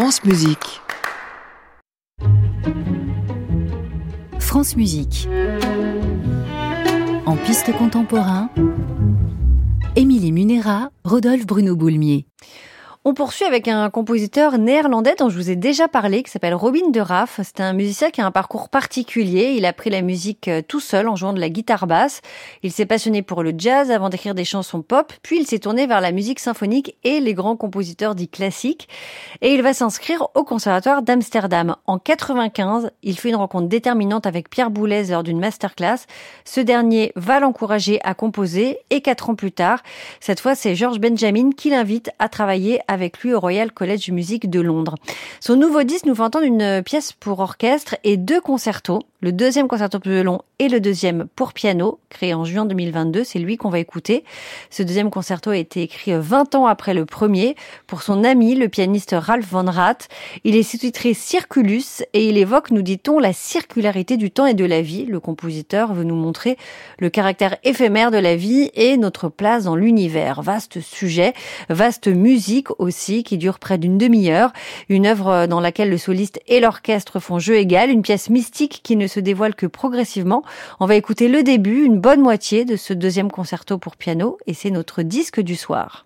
France Musique. France Musique. En piste contemporain, Émilie Munera, Rodolphe Bruno Boulmier. On poursuit avec un compositeur néerlandais dont je vous ai déjà parlé, qui s'appelle Robin de Raff. C'est un musicien qui a un parcours particulier. Il a appris la musique euh, tout seul en jouant de la guitare basse. Il s'est passionné pour le jazz avant d'écrire des chansons pop, puis il s'est tourné vers la musique symphonique et les grands compositeurs dits classiques. Et il va s'inscrire au Conservatoire d'Amsterdam. En 95, il fait une rencontre déterminante avec Pierre Boulez lors d'une masterclass. Ce dernier va l'encourager à composer et quatre ans plus tard, cette fois c'est George Benjamin qui l'invite à travailler avec avec lui au Royal College de Musique de Londres. Son nouveau disque nous fait entendre une pièce pour orchestre et deux concertos le deuxième concerto pour violon et le deuxième pour piano, créé en juin 2022. C'est lui qu'on va écouter. Ce deuxième concerto a été écrit 20 ans après le premier pour son ami, le pianiste Ralph Von Rath. Il est sous-titré Circulus et il évoque, nous dit-on, la circularité du temps et de la vie. Le compositeur veut nous montrer le caractère éphémère de la vie et notre place dans l'univers. Vaste sujet, vaste musique aussi qui dure près d'une demi-heure. Une œuvre dans laquelle le soliste et l'orchestre font jeu égal. Une pièce mystique qui ne se dévoile que progressivement. On va écouter le début, une bonne moitié de ce deuxième concerto pour piano, et c'est notre disque du soir.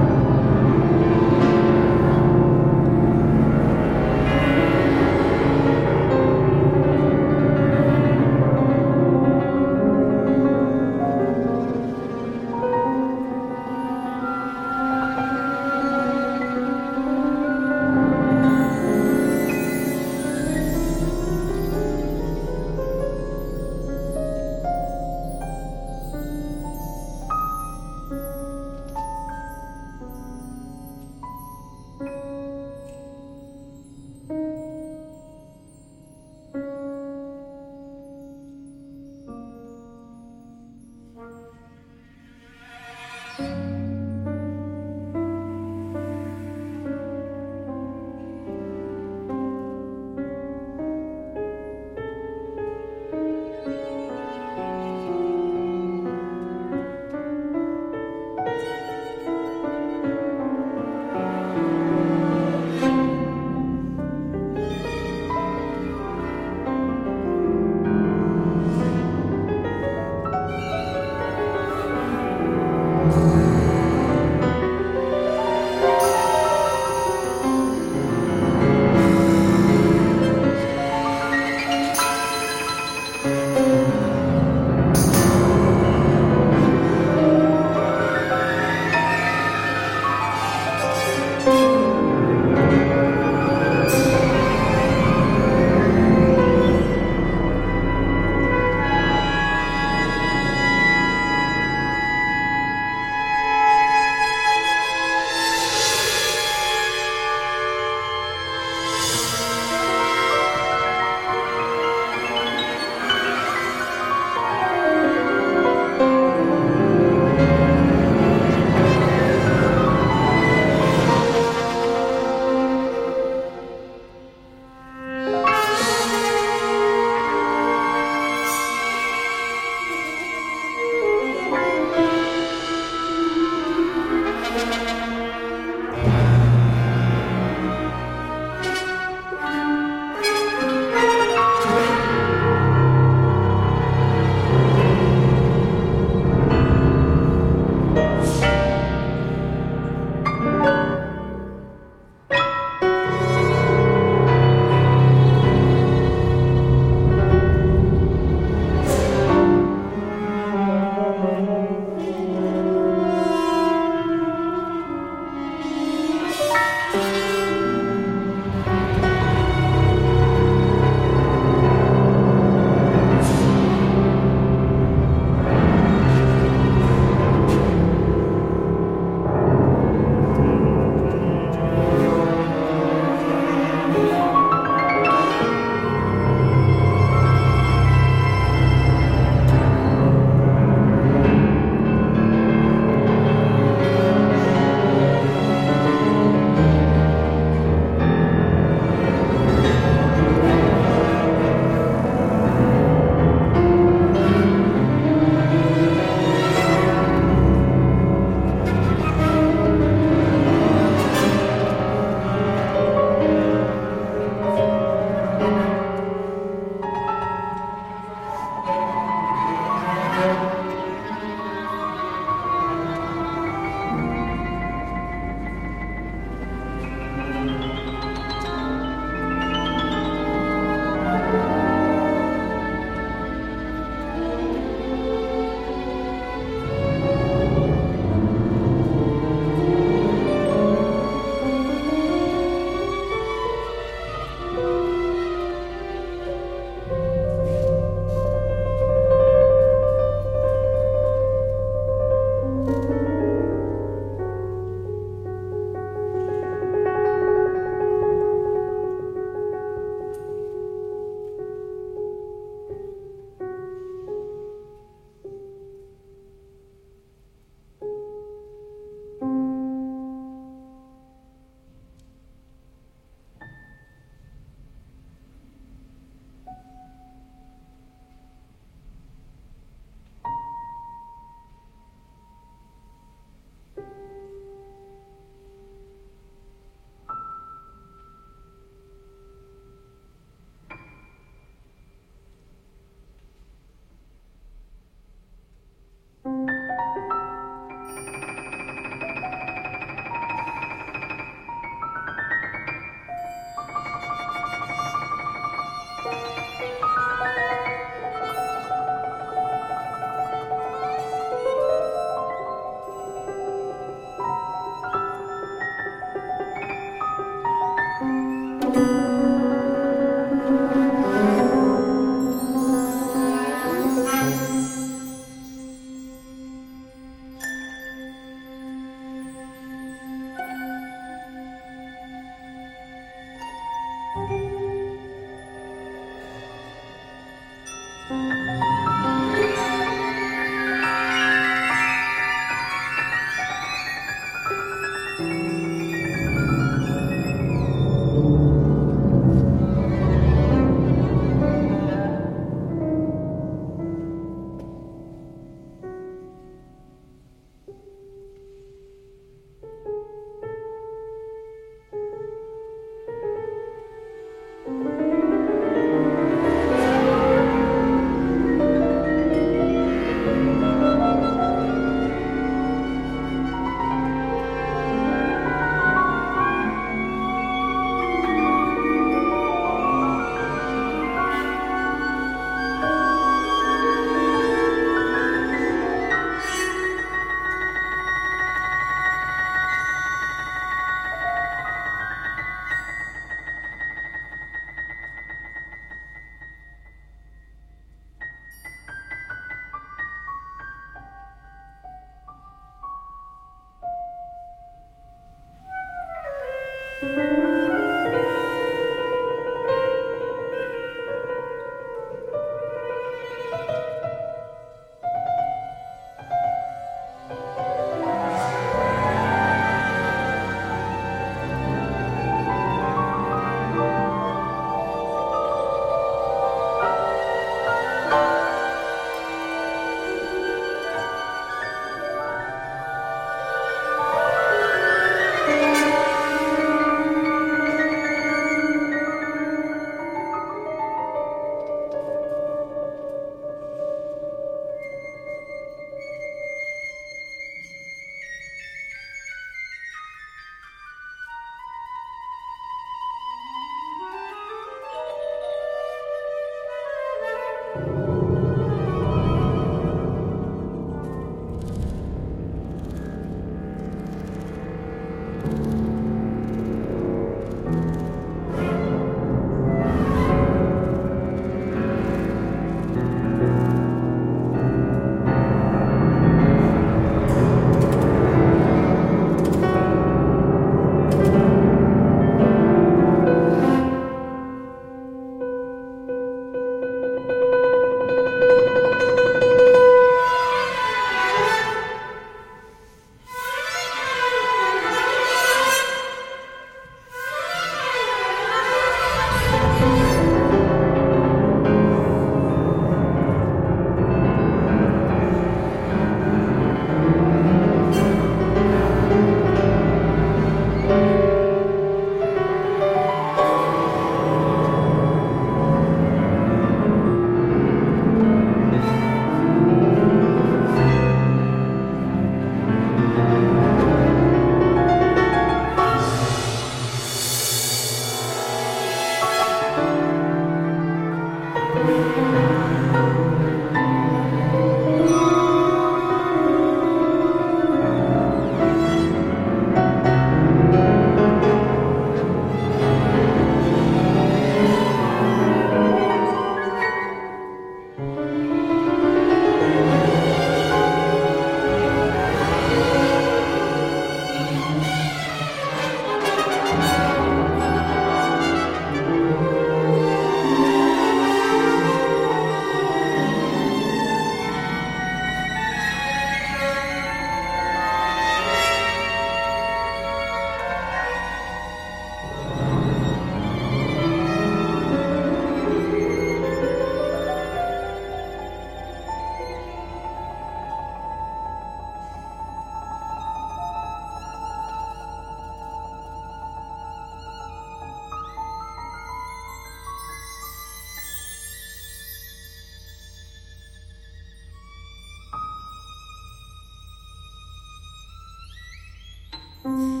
mm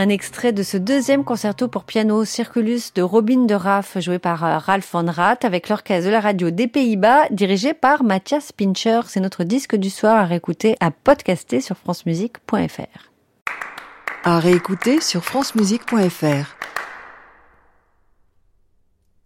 Un extrait de ce deuxième concerto pour piano Circulus de Robin de Raff, joué par euh, Ralph von Rath, avec l'orchestre de la radio des Pays-Bas, dirigé par Mathias Pincher. C'est notre disque du soir à réécouter, à podcaster sur francemusique.fr. À réécouter sur francemusique.fr.